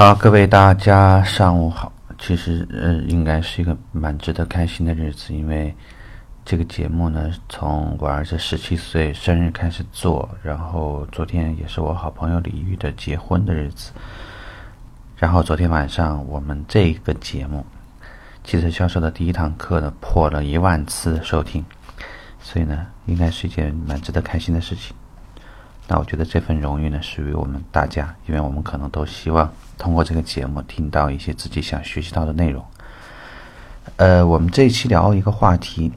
好，各位大家上午好。其实，呃，应该是一个蛮值得开心的日子，因为这个节目呢，从我儿子十七岁生日开始做，然后昨天也是我好朋友李玉的结婚的日子，然后昨天晚上我们这个节目汽车销售的第一堂课呢，破了一万次收听，所以呢，应该是一件蛮值得开心的事情。那我觉得这份荣誉呢，属于我们大家，因为我们可能都希望通过这个节目听到一些自己想学习到的内容。呃，我们这一期聊一个话题，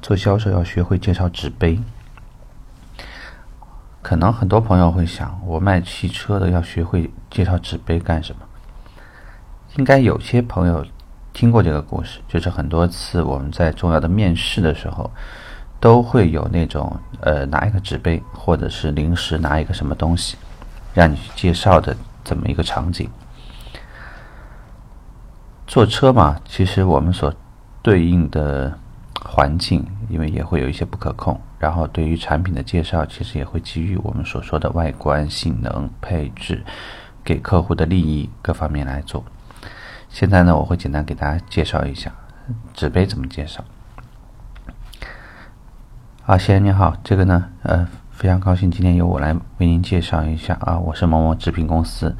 做销售要学会介绍纸杯。可能很多朋友会想，我卖汽车的要学会介绍纸杯干什么？应该有些朋友听过这个故事，就是很多次我们在重要的面试的时候。都会有那种呃拿一个纸杯，或者是临时拿一个什么东西，让你去介绍的这么一个场景。坐车嘛，其实我们所对应的环境，因为也会有一些不可控。然后对于产品的介绍，其实也会基于我们所说的外观、性能、配置，给客户的利益各方面来做。现在呢，我会简单给大家介绍一下纸杯怎么介绍。啊，先生您好，这个呢，呃，非常高兴今天由我来为您介绍一下啊，我是某某纸品公司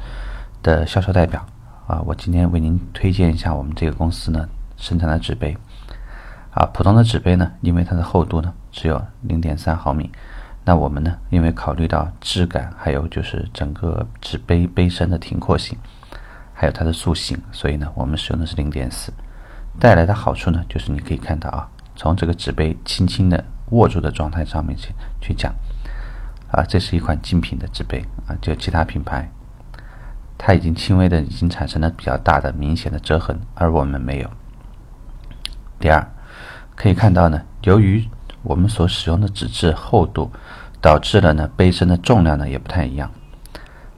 的销售代表啊，我今天为您推荐一下我们这个公司呢生产的纸杯啊，普通的纸杯呢，因为它的厚度呢只有零点三毫米，那我们呢，因为考虑到质感，还有就是整个纸杯杯身的挺阔性，还有它的塑形，所以呢，我们使用的是零点四，带来的好处呢，就是你可以看到啊，从这个纸杯轻轻的。握住的状态上面去去讲，啊，这是一款精品的纸杯啊，就其他品牌，它已经轻微的已经产生了比较大的明显的折痕，而我们没有。第二，可以看到呢，由于我们所使用的纸质厚度，导致了呢杯身的重量呢也不太一样，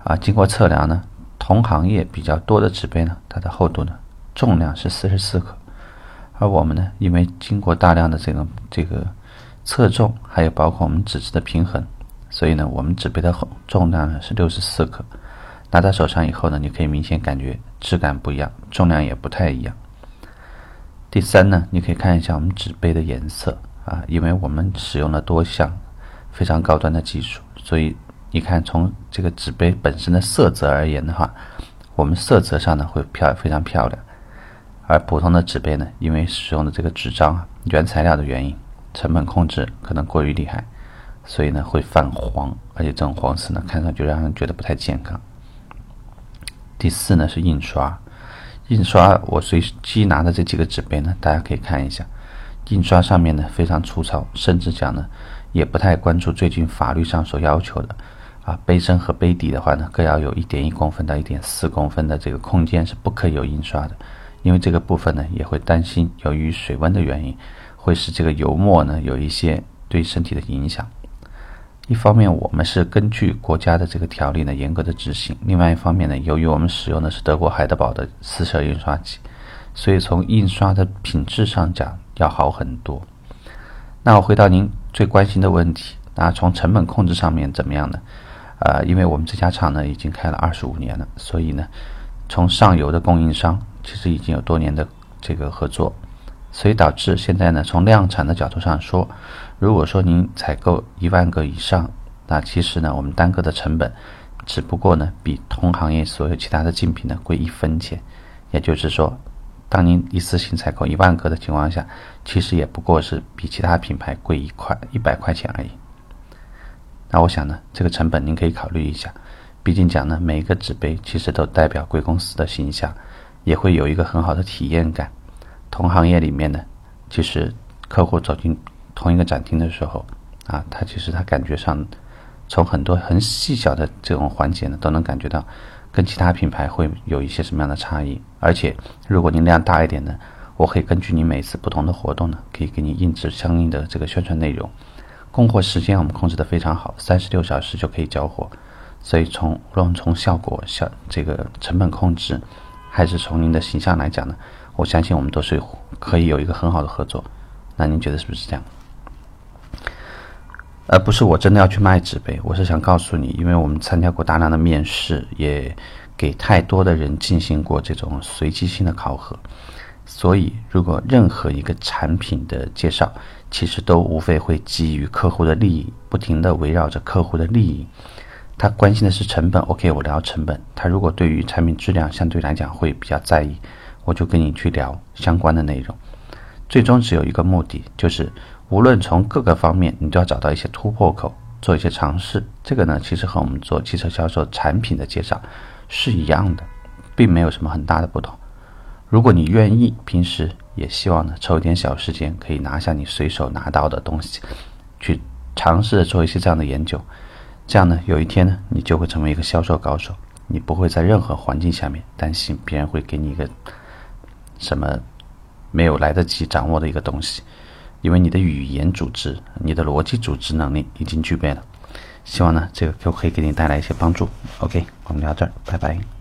啊，经过测量呢，同行业比较多的纸杯呢，它的厚度呢重量是四十四克，而我们呢，因为经过大量的这个这个。侧重还有包括我们纸质的平衡，所以呢，我们纸杯的重量呢是六十四克。拿到手上以后呢，你可以明显感觉质感不一样，重量也不太一样。第三呢，你可以看一下我们纸杯的颜色啊，因为我们使用了多项非常高端的技术，所以你看从这个纸杯本身的色泽而言的话，我们色泽上呢会漂非常漂亮。而普通的纸杯呢，因为使用的这个纸张原材料的原因。成本控制可能过于厉害，所以呢会泛黄，而且这种黄色呢看上去让人觉得不太健康。第四呢是印刷，印刷我随机拿的这几个纸杯呢，大家可以看一下，印刷上面呢非常粗糙，甚至讲呢也不太关注最近法律上所要求的啊杯身和杯底的话呢各要有一点一公分到一点四公分的这个空间是不可以有印刷的，因为这个部分呢也会担心由于水温的原因。会使这个油墨呢有一些对身体的影响。一方面，我们是根据国家的这个条例呢严格的执行；另外一方面呢，由于我们使用的是德国海德堡的四色印刷机，所以从印刷的品质上讲要好很多。那我回到您最关心的问题，那从成本控制上面怎么样呢？啊，因为我们这家厂呢已经开了二十五年了，所以呢，从上游的供应商其实已经有多年的这个合作。所以导致现在呢，从量产的角度上说，如果说您采购一万个以上，那其实呢，我们单个的成本只不过呢，比同行业所有其他的竞品呢贵一分钱。也就是说，当您一次性采购一万个的情况下，其实也不过是比其他品牌贵一块一百块钱而已。那我想呢，这个成本您可以考虑一下。毕竟讲呢，每一个纸杯其实都代表贵公司的形象，也会有一个很好的体验感。同行业里面呢，其实客户走进同一个展厅的时候，啊，他其实他感觉上，从很多很细小的这种环节呢，都能感觉到跟其他品牌会有一些什么样的差异。而且，如果您量大一点呢，我可以根据你每次不同的活动呢，可以给你印制相应的这个宣传内容。供货时间我们控制的非常好，三十六小时就可以交货。所以从无论从效果、效这个成本控制，还是从您的形象来讲呢？我相信我们都是可以有一个很好的合作，那您觉得是不是这样？而不是我真的要去卖纸杯，我是想告诉你，因为我们参加过大量的面试，也给太多的人进行过这种随机性的考核。所以，如果任何一个产品的介绍，其实都无非会基于客户的利益，不停的围绕着客户的利益。他关心的是成本，OK，我聊成本。他如果对于产品质量相对来讲会比较在意，我就跟你去聊相关的内容。最终只有一个目的，就是无论从各个方面，你都要找到一些突破口，做一些尝试。这个呢，其实和我们做汽车销售产品的介绍是一样的，并没有什么很大的不同。如果你愿意，平时也希望呢抽一点小时间，可以拿下你随手拿到的东西，去尝试做一些这样的研究。这样呢，有一天呢，你就会成为一个销售高手。你不会在任何环境下面担心别人会给你一个什么没有来得及掌握的一个东西，因为你的语言组织、你的逻辑组织能力已经具备了。希望呢，这个就可以给你带来一些帮助。OK，我们聊这儿，拜拜。